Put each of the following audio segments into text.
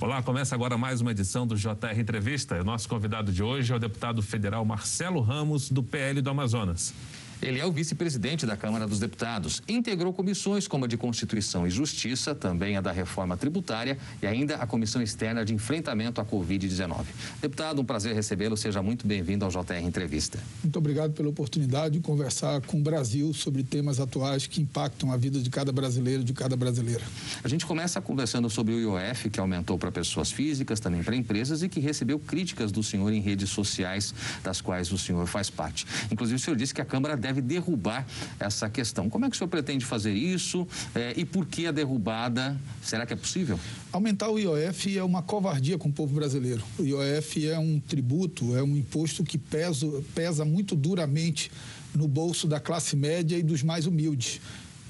Olá, começa agora mais uma edição do JR Entrevista. O nosso convidado de hoje é o deputado federal Marcelo Ramos, do PL do Amazonas. Ele é o vice-presidente da Câmara dos Deputados. Integrou comissões como a de Constituição e Justiça, também a da Reforma Tributária e ainda a Comissão Externa de Enfrentamento à Covid-19. Deputado, um prazer recebê-lo. Seja muito bem-vindo ao JR Entrevista. Muito obrigado pela oportunidade de conversar com o Brasil sobre temas atuais que impactam a vida de cada brasileiro, de cada brasileira. A gente começa conversando sobre o IOF, que aumentou para pessoas físicas, também para empresas e que recebeu críticas do senhor em redes sociais, das quais o senhor faz parte. Inclusive, o senhor disse que a Câmara deve deve derrubar essa questão. Como é que o senhor pretende fazer isso eh, e por que a derrubada? Será que é possível? Aumentar o IOF é uma covardia com o povo brasileiro. O IOF é um tributo, é um imposto que pesa, pesa muito duramente no bolso da classe média e dos mais humildes.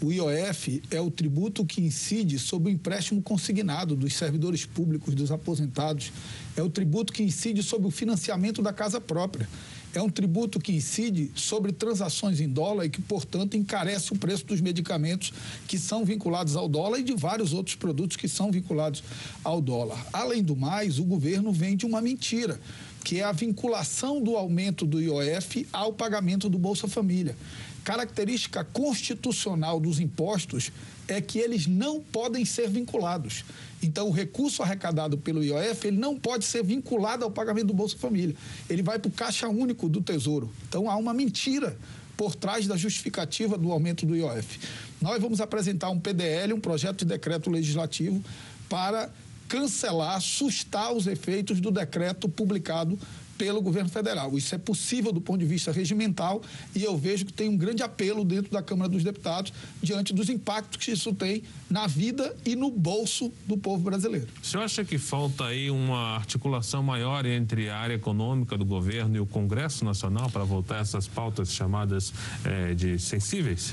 O IOF é o tributo que incide sobre o empréstimo consignado dos servidores públicos, dos aposentados. É o tributo que incide sobre o financiamento da casa própria é um tributo que incide sobre transações em dólar e que, portanto, encarece o preço dos medicamentos que são vinculados ao dólar e de vários outros produtos que são vinculados ao dólar. Além do mais, o governo vende uma mentira, que é a vinculação do aumento do IOF ao pagamento do Bolsa Família. Característica constitucional dos impostos é que eles não podem ser vinculados. Então, o recurso arrecadado pelo IOF, ele não pode ser vinculado ao pagamento do Bolsa Família. Ele vai para o caixa único do Tesouro. Então, há uma mentira por trás da justificativa do aumento do IOF. Nós vamos apresentar um PDL, um projeto de decreto legislativo, para cancelar, sustar os efeitos do decreto publicado pelo governo federal. Isso é possível do ponto de vista regimental e eu vejo que tem um grande apelo dentro da Câmara dos Deputados diante dos impactos que isso tem na vida e no bolso do povo brasileiro. O senhor acha que falta aí uma articulação maior entre a área econômica do governo e o Congresso Nacional para voltar essas pautas chamadas eh, de sensíveis?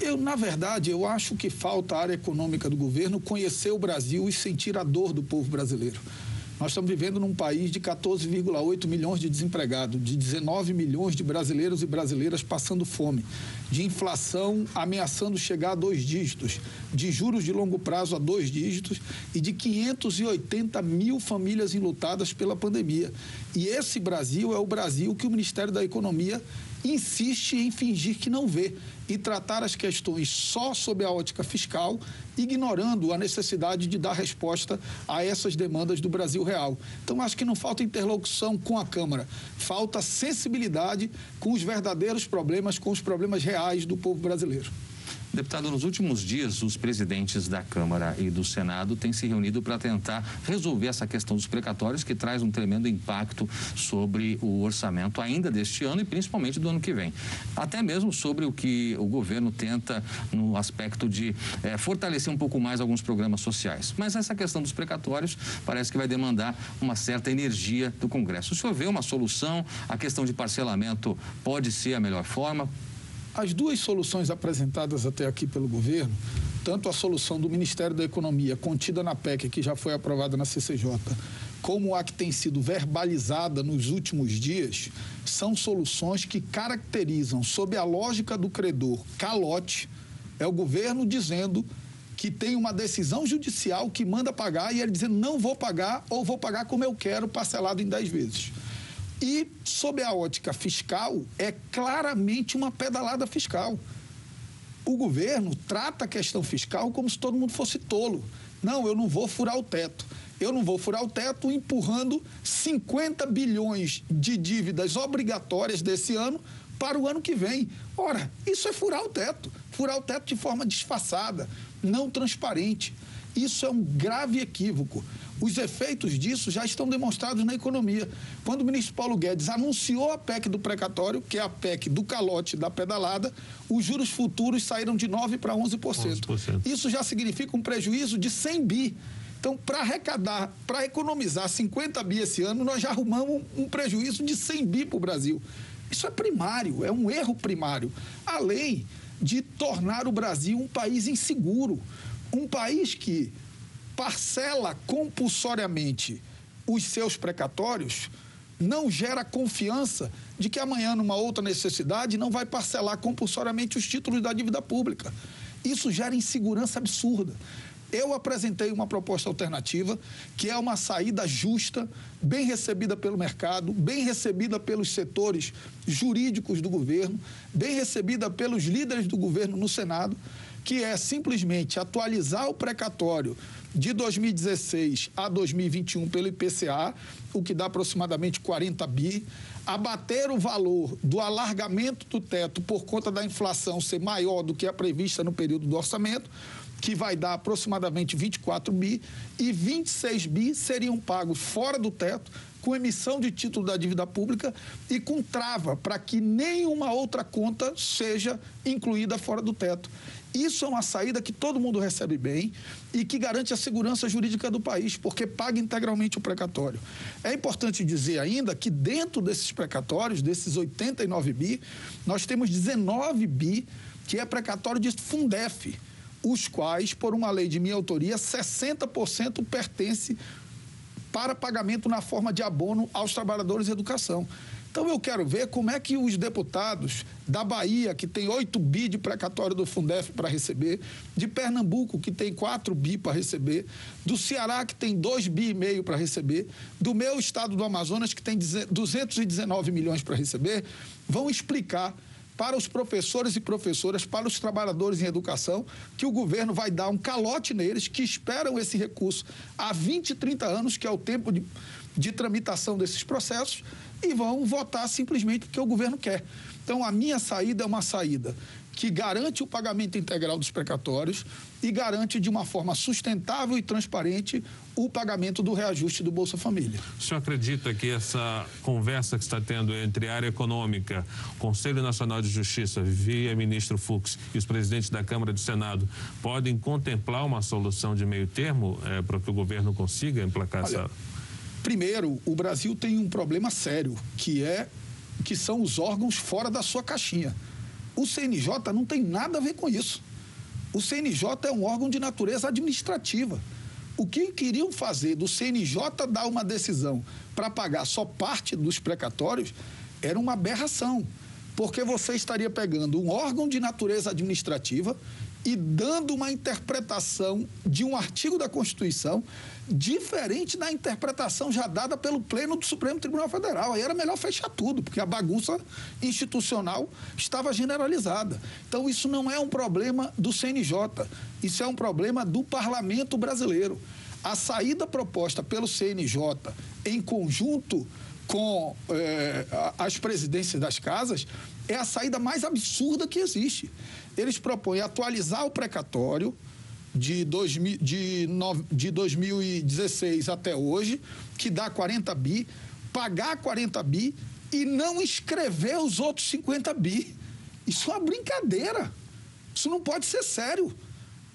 Eu, na verdade, eu acho que falta a área econômica do governo conhecer o Brasil e sentir a dor do povo brasileiro. Nós estamos vivendo num país de 14,8 milhões de desempregados, de 19 milhões de brasileiros e brasileiras passando fome, de inflação ameaçando chegar a dois dígitos, de juros de longo prazo a dois dígitos e de 580 mil famílias enlutadas pela pandemia. E esse Brasil é o Brasil que o Ministério da Economia insiste em fingir que não vê e tratar as questões só sob a ótica fiscal, ignorando a necessidade de dar resposta a essas demandas do Brasil real. Então, acho que não falta interlocução com a Câmara, falta sensibilidade com os verdadeiros problemas, com os problemas reais do povo brasileiro. Deputado, nos últimos dias, os presidentes da Câmara e do Senado têm se reunido para tentar resolver essa questão dos precatórios, que traz um tremendo impacto sobre o orçamento ainda deste ano e principalmente do ano que vem. Até mesmo sobre o que o governo tenta no aspecto de é, fortalecer um pouco mais alguns programas sociais. Mas essa questão dos precatórios parece que vai demandar uma certa energia do Congresso. O senhor vê uma solução? A questão de parcelamento pode ser a melhor forma? As duas soluções apresentadas até aqui pelo governo, tanto a solução do Ministério da Economia, contida na PEC, que já foi aprovada na CCJ, como a que tem sido verbalizada nos últimos dias, são soluções que caracterizam, sob a lógica do credor, calote, é o governo dizendo que tem uma decisão judicial que manda pagar e ele dizendo não vou pagar ou vou pagar como eu quero, parcelado em 10 vezes. E, sob a ótica fiscal, é claramente uma pedalada fiscal. O governo trata a questão fiscal como se todo mundo fosse tolo. Não, eu não vou furar o teto. Eu não vou furar o teto empurrando 50 bilhões de dívidas obrigatórias desse ano para o ano que vem. Ora, isso é furar o teto. Furar o teto de forma disfarçada, não transparente. Isso é um grave equívoco. Os efeitos disso já estão demonstrados na economia. Quando o ministro Paulo Guedes anunciou a PEC do precatório, que é a PEC do calote da pedalada, os juros futuros saíram de 9% para 11%. 11%. Isso já significa um prejuízo de 100 bi. Então, para arrecadar, para economizar 50 bi esse ano, nós já arrumamos um prejuízo de 100 bi para o Brasil. Isso é primário, é um erro primário. Além de tornar o Brasil um país inseguro. Um país que parcela compulsoriamente os seus precatórios, não gera confiança de que amanhã, numa outra necessidade, não vai parcelar compulsoriamente os títulos da dívida pública. Isso gera insegurança absurda. Eu apresentei uma proposta alternativa, que é uma saída justa, bem recebida pelo mercado, bem recebida pelos setores jurídicos do governo, bem recebida pelos líderes do governo no Senado, que é simplesmente atualizar o precatório de 2016 a 2021 pelo IPCA, o que dá aproximadamente 40 bi, abater o valor do alargamento do teto por conta da inflação ser maior do que a prevista no período do orçamento, que vai dar aproximadamente 24 bi, e 26 bi seriam pagos fora do teto, com emissão de título da dívida pública e com trava para que nenhuma outra conta seja incluída fora do teto. Isso é uma saída que todo mundo recebe bem e que garante a segurança jurídica do país, porque paga integralmente o precatório. É importante dizer ainda que dentro desses precatórios, desses 89 bi, nós temos 19 bi que é precatório de Fundef, os quais, por uma lei de minha autoria, 60% pertence para pagamento na forma de abono aos trabalhadores de educação. Então eu quero ver como é que os deputados da Bahia, que tem 8 bi de precatório do Fundef para receber, de Pernambuco, que tem 4 bi para receber, do Ceará, que tem 2 bi e meio para receber, do meu estado do Amazonas, que tem 219 milhões para receber, vão explicar para os professores e professoras, para os trabalhadores em educação, que o governo vai dar um calote neles que esperam esse recurso há 20, 30 anos, que é o tempo de, de tramitação desses processos, e vão votar simplesmente porque o governo quer. Então, a minha saída é uma saída que garante o pagamento integral dos precatórios e garante de uma forma sustentável e transparente o pagamento do reajuste do Bolsa Família. O senhor acredita que essa conversa que está tendo entre a área econômica, Conselho Nacional de Justiça, via ministro Fux e os presidentes da Câmara e do Senado, podem contemplar uma solução de meio termo é, para que o governo consiga emplacar Olha, essa Primeiro, o Brasil tem um problema sério, que é que são os órgãos fora da sua caixinha. O CNJ não tem nada a ver com isso. O CNJ é um órgão de natureza administrativa. O que queriam fazer do CNJ dar uma decisão para pagar só parte dos precatórios era uma aberração, porque você estaria pegando um órgão de natureza administrativa e dando uma interpretação de um artigo da Constituição diferente da interpretação já dada pelo Pleno do Supremo Tribunal Federal. Aí era melhor fechar tudo, porque a bagunça institucional estava generalizada. Então, isso não é um problema do CNJ, isso é um problema do parlamento brasileiro. A saída proposta pelo CNJ, em conjunto com eh, as presidências das casas, é a saída mais absurda que existe eles propõem atualizar o precatório de, de, de 2016 até hoje, que dá 40 bi, pagar 40 bi e não escrever os outros 50 bi. Isso é uma brincadeira. Isso não pode ser sério.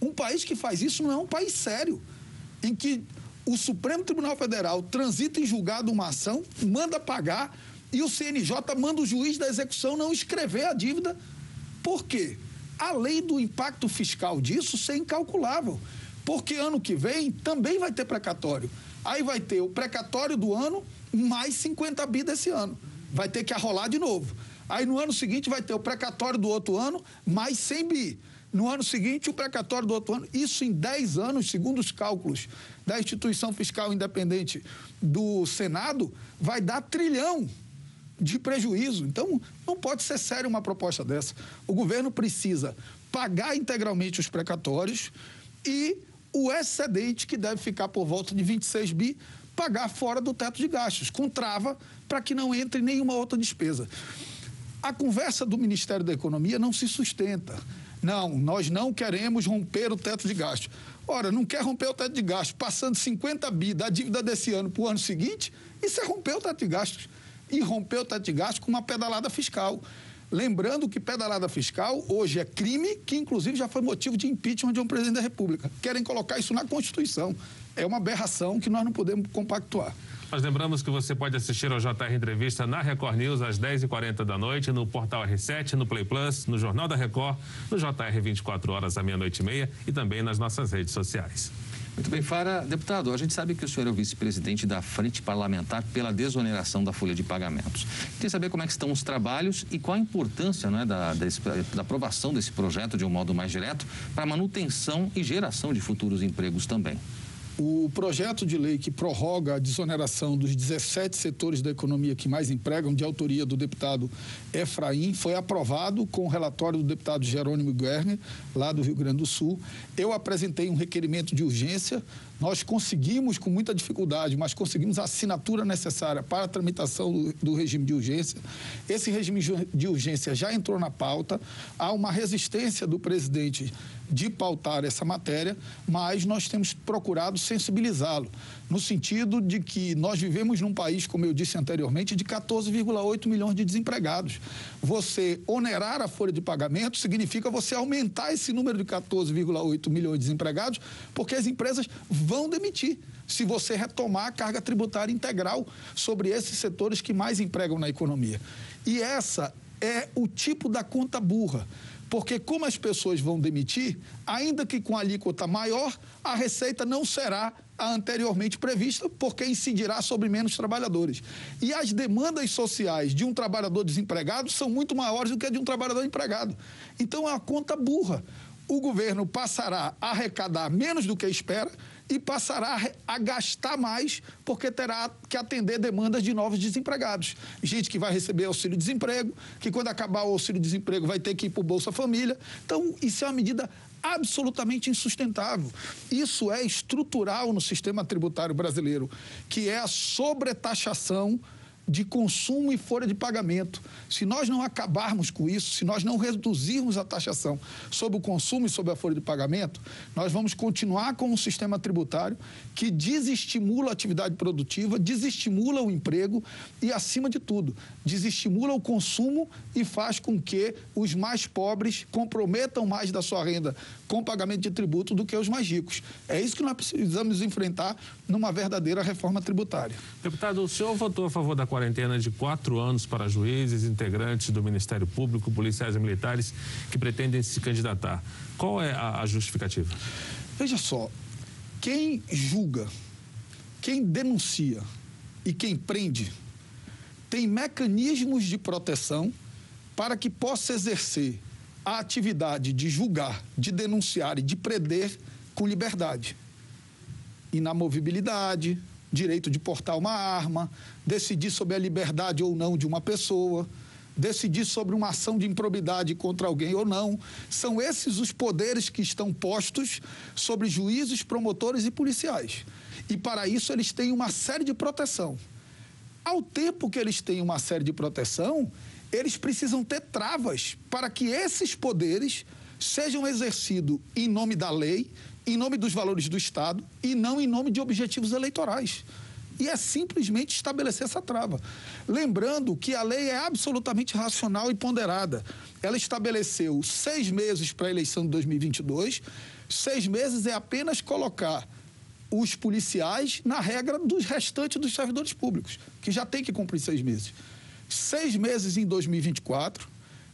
Um país que faz isso não é um país sério, em que o Supremo Tribunal Federal transita em julgado uma ação, manda pagar e o CNJ manda o juiz da execução não escrever a dívida. Por quê? Além do impacto fiscal disso ser incalculável. Porque ano que vem também vai ter precatório. Aí vai ter o precatório do ano mais 50 bi desse ano. Vai ter que arrolar de novo. Aí no ano seguinte vai ter o precatório do outro ano mais 100 bi. No ano seguinte, o precatório do outro ano. Isso em 10 anos, segundo os cálculos da instituição fiscal independente do Senado, vai dar trilhão de prejuízo. Então, não pode ser sério uma proposta dessa. O governo precisa pagar integralmente os precatórios e o excedente, que deve ficar por volta de 26 bi, pagar fora do teto de gastos, com trava para que não entre nenhuma outra despesa. A conversa do Ministério da Economia não se sustenta. Não, nós não queremos romper o teto de gastos. Ora, não quer romper o teto de gastos, passando 50 bi da dívida desse ano para o ano seguinte, isso é romper o teto de gastos e rompeu o teto de gastos com uma pedalada fiscal. Lembrando que pedalada fiscal hoje é crime, que inclusive já foi motivo de impeachment de um presidente da República. Querem colocar isso na Constituição. É uma aberração que nós não podemos compactuar. Nós lembramos que você pode assistir ao JR Entrevista na Record News às 10h40 da noite, no portal R7, no Play Plus, no Jornal da Record, no JR 24 horas à meia-noite e meia e também nas nossas redes sociais. Muito bem, Fara. Deputado, a gente sabe que o senhor é o vice-presidente da Frente Parlamentar pela desoneração da folha de pagamentos. Queria saber como é que estão os trabalhos e qual a importância né, da, da aprovação desse projeto de um modo mais direto para manutenção e geração de futuros empregos também. O projeto de lei que prorroga a desoneração dos 17 setores da economia que mais empregam, de autoria do deputado Efraim, foi aprovado com o relatório do deputado Jerônimo Guerner, lá do Rio Grande do Sul. Eu apresentei um requerimento de urgência nós conseguimos, com muita dificuldade, mas conseguimos a assinatura necessária para a tramitação do, do, regime de urgência. Esse regime de urgência já entrou na pauta. Há uma resistência do presidente de pautar essa matéria, mas nós temos procurado sensibilizá-lo, no sentido de que nós vivemos num país, como eu disse anteriormente, de 14,8 milhões de desempregados. Você onerar a folha de pagamento significa você aumentar esse número de 14,8 milhões de desempregados, porque as empresas vão demitir se você retomar a carga tributária integral sobre esses setores que mais empregam na economia. E essa é o tipo da conta burra. Porque, como as pessoas vão demitir, ainda que com alíquota maior, a receita não será a anteriormente prevista, porque incidirá sobre menos trabalhadores. E as demandas sociais de um trabalhador desempregado são muito maiores do que a de um trabalhador empregado. Então, é uma conta burra. O governo passará a arrecadar menos do que espera e passará a gastar mais porque terá que atender demandas de novos desempregados. Gente que vai receber auxílio-desemprego, que quando acabar o auxílio-desemprego vai ter que ir para o Bolsa Família. Então, isso é uma medida absolutamente insustentável. Isso é estrutural no sistema tributário brasileiro, que é a sobretaxação de consumo e folha de pagamento. Se nós não acabarmos com isso, se nós não reduzirmos a taxação sobre o consumo e sobre a folha de pagamento, nós vamos continuar com um sistema tributário que desestimula a atividade produtiva, desestimula o emprego e, acima de tudo, desestimula o consumo e faz com que os mais pobres comprometam mais da sua renda com pagamento de tributo do que os mais ricos. É isso que nós precisamos enfrentar numa verdadeira reforma tributária. Deputado, o senhor votou a favor da quarentena de quatro anos para juízes, integrantes do Ministério Público, policiais e militares que pretendem se candidatar. Qual é a, a justificativa? Veja só, quem julga, quem denuncia e quem prende tem mecanismos de proteção para que possa exercer a atividade de julgar, de denunciar e de prender com liberdade. Inamovibilidade, direito de portar uma arma, decidir sobre a liberdade ou não de uma pessoa, decidir sobre uma ação de improbidade contra alguém ou não. São esses os poderes que estão postos sobre juízes, promotores e policiais. E para isso eles têm uma série de proteção. Ao tempo que eles têm uma série de proteção, eles precisam ter travas para que esses poderes sejam exercidos em nome da lei, em nome dos valores do Estado e não em nome de objetivos eleitorais. E é simplesmente estabelecer essa trava. Lembrando que a lei é absolutamente racional e ponderada. Ela estabeleceu seis meses para a eleição de 2022. Seis meses é apenas colocar os policiais na regra dos restantes dos servidores públicos, que já tem que cumprir seis meses. Seis meses em 2024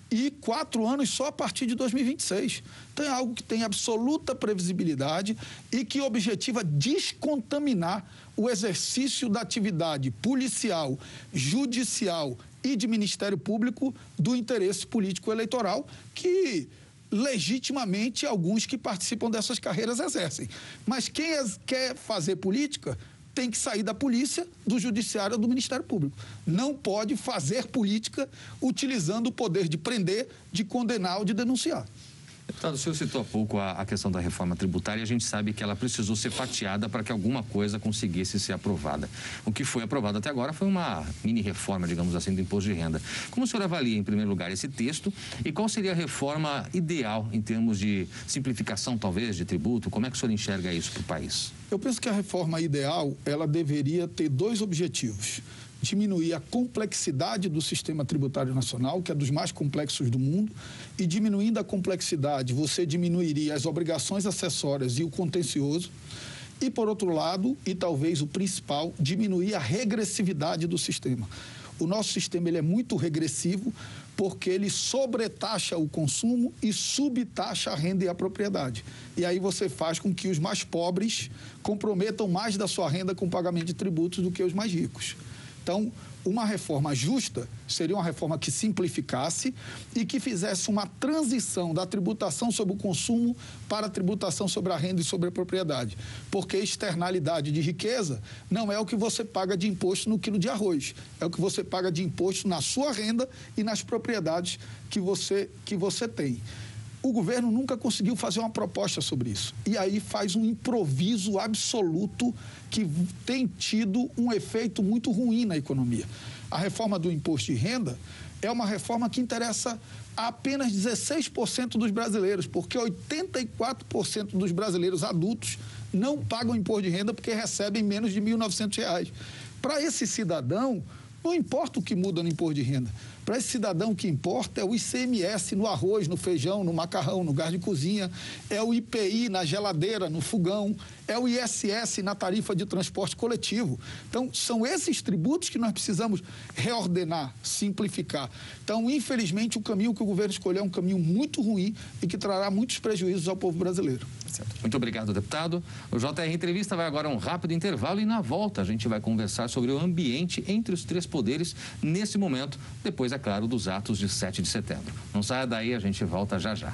e quatro anos só a partir de 2026. Então é algo que tem absoluta previsibilidade e que objetiva descontaminar o exercício da atividade policial, judicial e de Ministério Público do interesse político eleitoral que legitimamente alguns que participam dessas carreiras exercem. Mas quem quer fazer política tem que sair da polícia, do judiciário do Ministério Público. Não pode fazer política utilizando o poder de prender, de condenar ou de denunciar. Deputado, o senhor citou há pouco a, a, questão da reforma tributária e a gente sabe que ela precisou ser fatiada para que alguma coisa conseguisse ser aprovada. O que foi aprovado até agora foi uma mini reforma, digamos assim, do imposto de renda. Como o senhor avalia, em primeiro lugar, esse texto e qual seria a reforma ideal em termos de simplificação, talvez, de tributo? Como é que o senhor enxerga isso para o país? Eu penso que a reforma ideal, ela deveria ter dois objetivos diminuir a complexidade do sistema tributário nacional, que é dos mais complexos do mundo, e diminuindo a complexidade, você diminuiria as obrigações acessórias e o contencioso. E, por outro lado, e talvez o principal, diminuir a regressividade do sistema. O nosso sistema ele é muito regressivo porque ele sobretaxa o consumo e subtaxa a renda e a propriedade. E aí você faz com que os mais pobres comprometam mais da sua renda com o pagamento de tributos do que os mais ricos. Então, uma reforma justa seria uma reforma que simplificasse e que fizesse uma transição da tributação sobre o consumo para a tributação sobre a renda e sobre a propriedade. Porque externalidade de riqueza não é o que você paga de imposto no quilo de arroz, é o que você paga de imposto na sua renda e nas propriedades que você, que você tem. O governo nunca conseguiu fazer uma proposta sobre isso. E aí faz um improviso absoluto que tem tido um efeito muito ruim na economia. A reforma do imposto de renda é uma reforma que interessa a apenas 16% dos brasileiros, porque 84% dos brasileiros adultos não pagam imposto de renda porque recebem menos de R$ 1.900. Para esse cidadão, não importa o que muda no imposto de renda. Para esse cidadão, que importa é o ICMS no arroz, no feijão, no macarrão, no gás de cozinha, é o IPI na geladeira, no fogão, é o ISS na tarifa de transporte coletivo. Então, são esses tributos que nós precisamos reordenar, simplificar. Então, infelizmente, o caminho que o governo escolheu é um caminho muito ruim e que trará muitos prejuízos ao povo brasileiro. Muito obrigado, deputado. O JR Entrevista vai agora a um rápido intervalo e na volta a gente vai conversar sobre o ambiente entre os três poderes nesse momento, depois, é claro, dos atos de 7 de setembro. Não saia daí, a gente volta já já.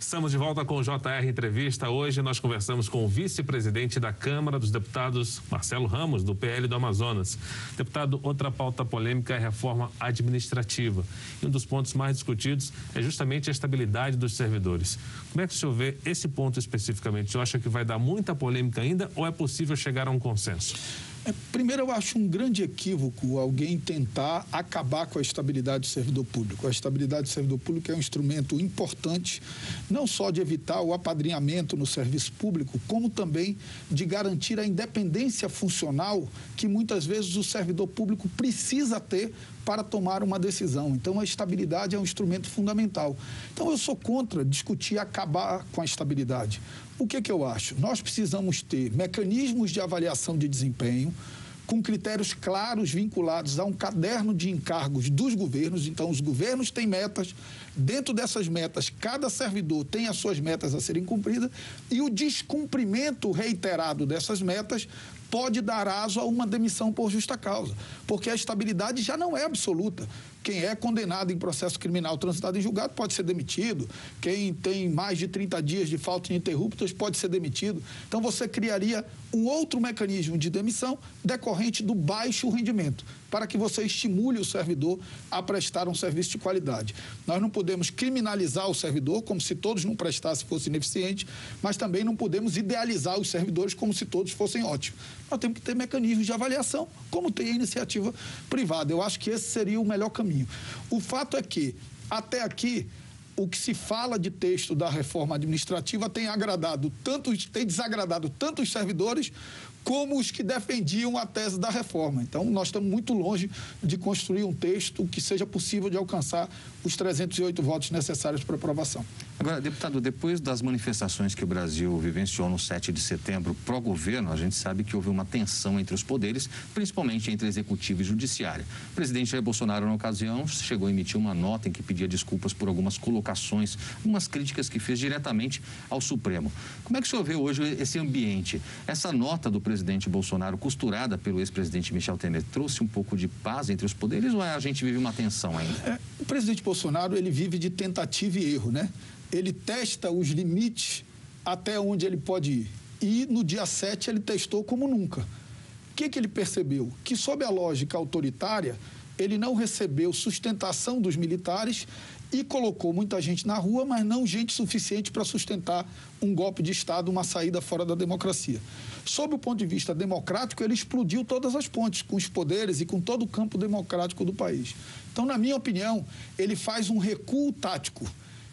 Estamos de volta com o JR Entrevista. Hoje nós conversamos com o vice-presidente da Câmara dos Deputados, Marcelo Ramos, do PL do Amazonas. Deputado, outra pauta polêmica é a reforma administrativa. E um dos pontos mais discutidos é justamente a estabilidade dos servidores. Como é que o senhor vê esse ponto especificamente? O senhor acha que vai dar muita polêmica ainda ou é possível chegar a um consenso? É, primeiro, eu acho um grande equívoco alguém tentar acabar com a estabilidade do servidor público. A estabilidade do servidor público é um instrumento importante, não só de evitar o apadrinhamento no serviço público, como também de garantir a independência funcional que muitas vezes o servidor público precisa ter para tomar uma decisão. Então, a estabilidade é um instrumento fundamental. Então, eu sou contra discutir acabar com a estabilidade. O que, que eu acho? Nós precisamos ter mecanismos de avaliação de desempenho com critérios claros vinculados a um caderno de encargos dos governos. Então, os governos têm metas, dentro dessas metas, cada servidor tem as suas metas a serem cumpridas, e o descumprimento reiterado dessas metas pode dar aso a uma demissão por justa causa, porque a estabilidade já não é absoluta. Quem é condenado em processo criminal transitado em julgado pode ser demitido. Quem tem mais de 30 dias de falta ininterruptas pode ser demitido. Então você criaria um outro mecanismo de demissão decorrente do baixo rendimento, para que você estimule o servidor a prestar um serviço de qualidade. Nós não podemos criminalizar o servidor como se todos não prestassem fosse ineficiente, mas também não podemos idealizar os servidores como se todos fossem ótimos. Nós temos que ter mecanismos de avaliação, como tem a iniciativa privada. Eu acho que esse seria o melhor caminho caminho. O fato é que, até aqui, o que se fala de texto da reforma administrativa tem agradado tanto, tem desagradado tanto os servidores como os que defendiam a tese da reforma. Então, nós estamos muito longe de construir um texto que seja possível de alcançar os 308 votos necessários para aprovação. Agora, deputado, depois das manifestações que o Brasil vivenciou no 7 de setembro pró-governo, a gente sabe que houve uma tensão entre os poderes, principalmente entre executivo e judiciário. O presidente Jair Bolsonaro, na ocasião, chegou a emitir uma nota em que pedia desculpas por algumas colocações, algumas críticas que fez diretamente ao Supremo. Como é que o senhor vê hoje esse ambiente? Essa nota do presidente Bolsonaro, costurada pelo ex-presidente Michel Temer, trouxe um pouco de paz entre os poderes ou a gente vive uma tensão ainda? O presidente Bolsonaro ele vive de tentativa e erro, né? Ele testa os limites até onde ele pode ir. E no dia 7 ele testou como nunca. O que, que ele percebeu? Que sob a lógica autoritária, ele não recebeu sustentação dos militares e colocou muita gente na rua, mas não gente suficiente para sustentar um golpe de Estado, uma saída fora da democracia. Sob o ponto de vista democrático, ele explodiu todas as pontes com os poderes e com todo o campo democrático do país. Então, na minha opinião, ele faz um recuo tático.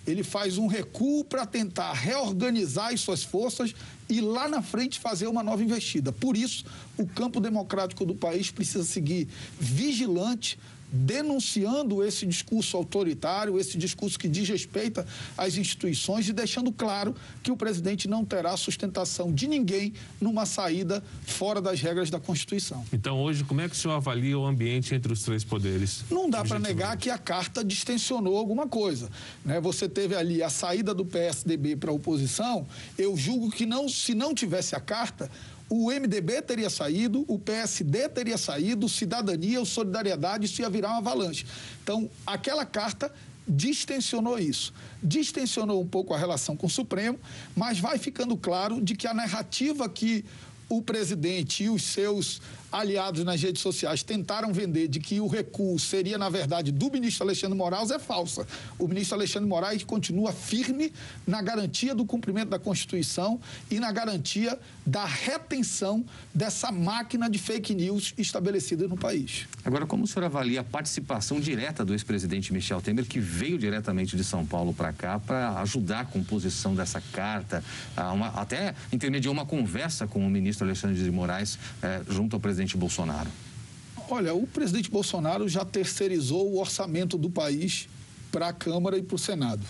Ele faz um recuo para tentar reorganizar as suas forças e lá na frente fazer uma nova investida. Por isso, o campo democrático do país precisa seguir vigilante denunciando esse discurso autoritário, esse discurso que desrespeita as instituições e deixando claro que o presidente não terá sustentação de ninguém numa saída fora das regras da Constituição. Então, hoje, como é que o senhor avalia o ambiente entre os três poderes? Não dá para negar que a carta distensionou alguma coisa. Né? Você teve ali a saída do PSDB para a oposição. Eu julgo que não, se não tivesse a carta, o MDB teria saído, o PSD teria saído, Cidadania, o Solidariedade, isso ia virar uma avalanche. Então, aquela carta distensionou isso. Distensionou um pouco a relação com o Supremo, mas vai ficando claro de que a narrativa que o presidente e os seus aliados nas redes sociais tentaram vender de que o recuo seria, na verdade, do ministro Alexandre Moraes é falsa. O ministro Alexandre Moraes continua firme na garantia do cumprimento da Constituição e na garantia da retenção dessa máquina de fake news estabelecida no país. Agora, como o senhor avalia a participação direta do ex-presidente Michel Temer, que veio diretamente de São Paulo para cá para ajudar a composição dessa carta, uma, até intermediou uma conversa com o ministro Alexandre de Moraes eh, junto ao presidente presidente Bolsonaro? Olha, o presidente Bolsonaro já terceirizou o orçamento do país para a Câmara e para o Senado.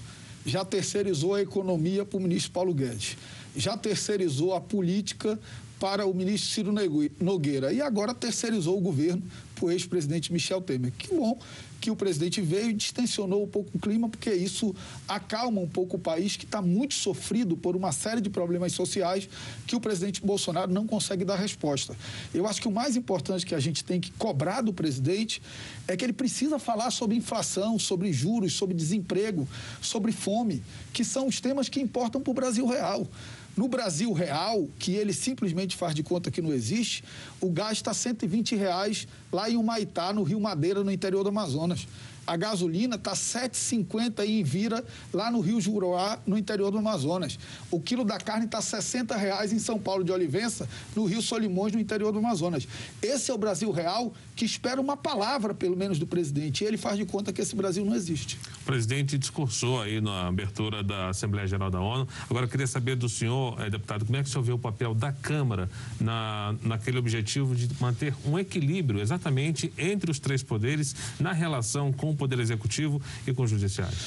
Já terceirizou a economia para o ministro Paulo Guedes. Já terceirizou a política para o ministro Ciro Nogueira. E agora terceirizou o governo para o ex-presidente Michel Temer. Que bom que o presidente veio e distensionou um pouco o clima, porque isso acalma um pouco o país que está muito sofrido por uma série de problemas sociais que o presidente Bolsonaro não consegue dar resposta. Eu acho que o mais importante que a gente tem que cobrar do presidente é que ele precisa falar sobre inflação, sobre juros, sobre desemprego, sobre fome, que são os temas que importam para o Brasil real. No Brasil real, que ele simplesmente faz de conta que não existe, o gás está 120 reais lá em Humaitá, no Rio Madeira, no interior do Amazonas. A gasolina está 7,50 em Vira, lá no Rio Juruá, no interior do Amazonas. O quilo da carne está 60 reais em São Paulo de Olivença, no Rio Solimões, no interior do Amazonas. Esse é o Brasil real que espera uma palavra, pelo menos, do presidente. E ele faz de conta que esse Brasil não existe. O presidente discursou aí na abertura da Assembleia Geral da ONU. Agora, eu queria saber do senhor, eh, deputado, como é que o senhor vê o papel da Câmara na, naquele objetivo de manter um equilíbrio exatamente entre os três poderes na relação com Poder Executivo e com o Judiciário?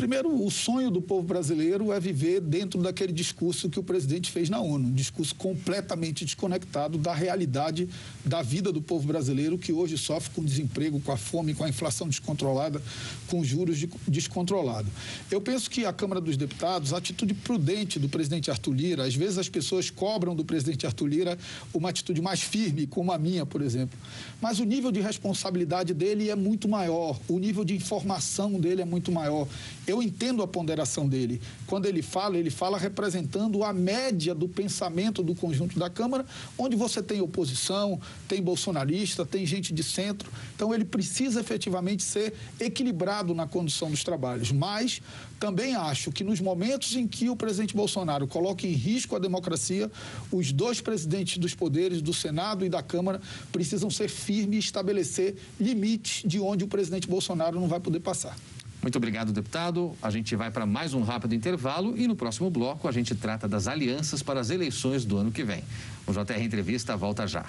Primeiro, o sonho do povo brasileiro é viver dentro daquele discurso que o presidente fez na ONU, um discurso completamente desconectado da realidade da vida do povo brasileiro que hoje sofre com desemprego, com a fome, com a inflação descontrolada, com juros de, descontrolados. Eu penso que a Câmara dos Deputados, a atitude prudente do presidente Arthur Lira, às vezes as pessoas cobram do presidente Arthur Lira uma atitude mais firme, como a minha, por exemplo. Mas o nível de responsabilidade dele é muito maior, o nível de informação dele é muito maior eu entendo a ponderação dele. Quando ele fala, ele fala representando a média do pensamento do conjunto da Câmara, onde você tem oposição, tem bolsonarista, tem gente de centro. Então, ele precisa efetivamente ser equilibrado na condução dos trabalhos. Mas também acho que nos momentos em que o presidente Bolsonaro coloca em risco a democracia, os dois presidentes dos poderes, do Senado e da Câmara, precisam ser firmes e estabelecer limites de onde o presidente Bolsonaro não vai poder passar. Muito obrigado, deputado. A gente vai para mais um rápido intervalo e no próximo bloco a gente trata das alianças para as eleições do ano que vem. O JR Entrevista volta já.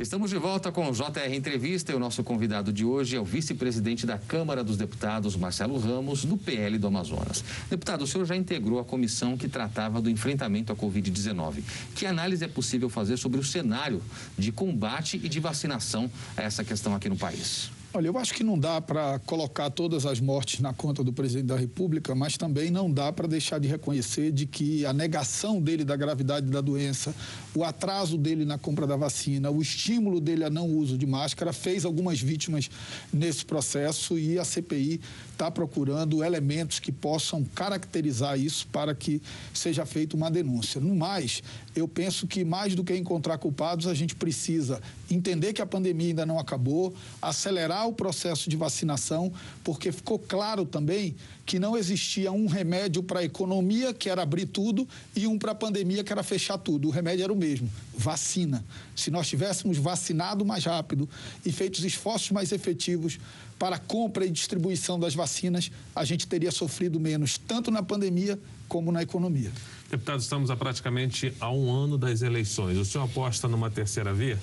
Estamos de volta com o JR Entrevista e o nosso convidado de hoje é o vice-presidente da Câmara dos Deputados, Marcelo Ramos, do PL do Amazonas. Deputado, o senhor já integrou a comissão que tratava do enfrentamento à Covid-19. Que análise é possível fazer sobre o cenário de combate e de vacinação a essa questão aqui no país? Olha, eu acho que não dá para colocar todas as mortes na conta do presidente da República, mas também não dá para deixar de reconhecer de que a negação dele da gravidade da doença, o atraso dele na compra da vacina, o estímulo dele a não uso de máscara fez algumas vítimas nesse processo e a CPI está procurando elementos que possam caracterizar isso para que seja feita uma denúncia. No mais, eu penso que mais do que encontrar culpados, a gente precisa entender que a pandemia ainda não acabou, acelerar o processo de vacinação, porque ficou claro também que não existia um remédio para a economia, que era abrir tudo, e um para a pandemia, que era fechar tudo. O remédio era o mesmo: vacina. Se nós tivéssemos vacinado mais rápido e feito os esforços mais efetivos para a compra e distribuição das vacinas, a gente teria sofrido menos, tanto na pandemia como na economia. Deputado, estamos a praticamente a um ano das eleições. O senhor aposta numa terceira via?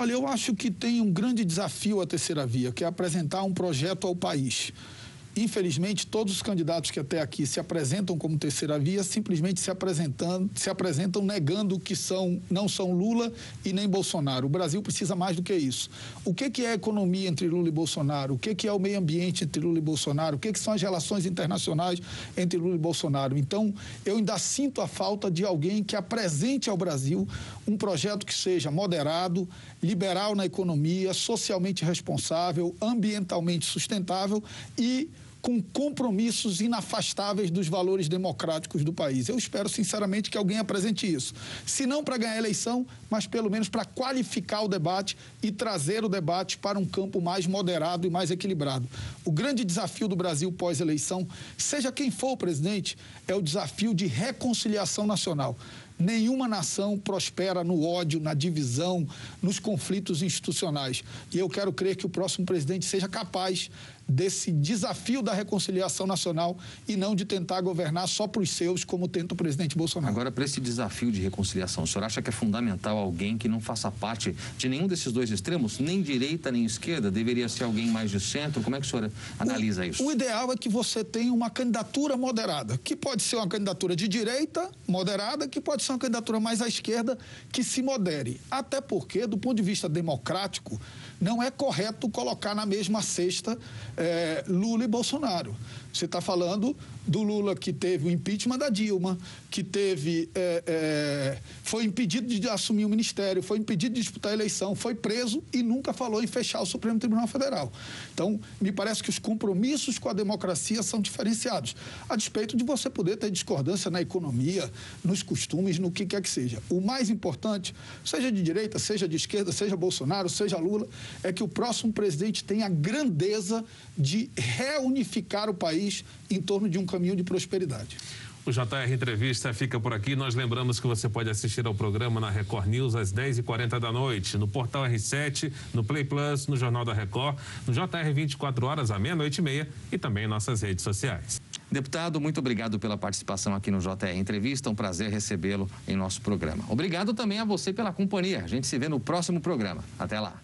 Olha, eu acho que tem um grande desafio a terceira via, que é apresentar um projeto ao país. Infelizmente, todos os candidatos que até aqui se apresentam como terceira via simplesmente se apresentando, se apresentam negando que são, não são Lula e nem Bolsonaro. O Brasil precisa mais do que isso. O que, que é a economia entre Lula e Bolsonaro? O que, que é o meio ambiente entre Lula e Bolsonaro? O que, que são as relações internacionais entre Lula e Bolsonaro? Então, eu ainda sinto a falta de alguém que apresente ao Brasil um projeto que seja moderado, liberal na economia, socialmente responsável, ambientalmente sustentável e com compromissos inafastáveis dos valores democráticos do país. Eu espero, sinceramente, que alguém apresente isso. Se não para ganhar a eleição, mas pelo menos para qualificar o debate e trazer o debate para um campo mais moderado e mais equilibrado. O grande desafio do Brasil pós-eleição, seja quem for o presidente, é o desafio de reconciliação nacional. Nenhuma nação prospera no ódio, na divisão, nos conflitos institucionais. E eu quero crer que o próximo presidente seja capaz desse desafio da reconciliação nacional e não de tentar governar só para os seus, como tenta o presidente Bolsonaro. Agora, para esse desafio de reconciliação, o senhor acha que é fundamental alguém que não faça parte de nenhum desses dois extremos, nem direita nem esquerda? Deveria ser alguém mais de centro? Como é que o senhor analisa o, isso? O ideal é que você tenha uma candidatura moderada, que pode ser uma candidatura de direita moderada, que pode ser uma candidatura mais à esquerda, que se modere. Até porque, do ponto de vista democrático, não é correto colocar na mesma cesta é, Lula e Bolsonaro. Você está falando do Lula que teve o impeachment da Dilma, que teve é, é, foi impedido de assumir o ministério, foi impedido de disputar a eleição, foi preso e nunca falou em fechar o Supremo Tribunal Federal. Então, me parece que os compromissos com a democracia são diferenciados, a despeito de você poder ter discordância na economia, nos costumes, no que quer que seja. O mais importante, seja de direita, seja de esquerda, seja Bolsonaro, seja Lula, é que o próximo presidente tenha a grandeza de reunificar o país em torno de um caminho de prosperidade. O JR Entrevista fica por aqui. Nós lembramos que você pode assistir ao programa na Record News às 10h40 da noite, no Portal R7, no Play Plus, no Jornal da Record, no JR 24 horas à meia-noite e meia e também em nossas redes sociais. Deputado, muito obrigado pela participação aqui no JR Entrevista. Um prazer recebê-lo em nosso programa. Obrigado também a você pela companhia. A gente se vê no próximo programa. Até lá.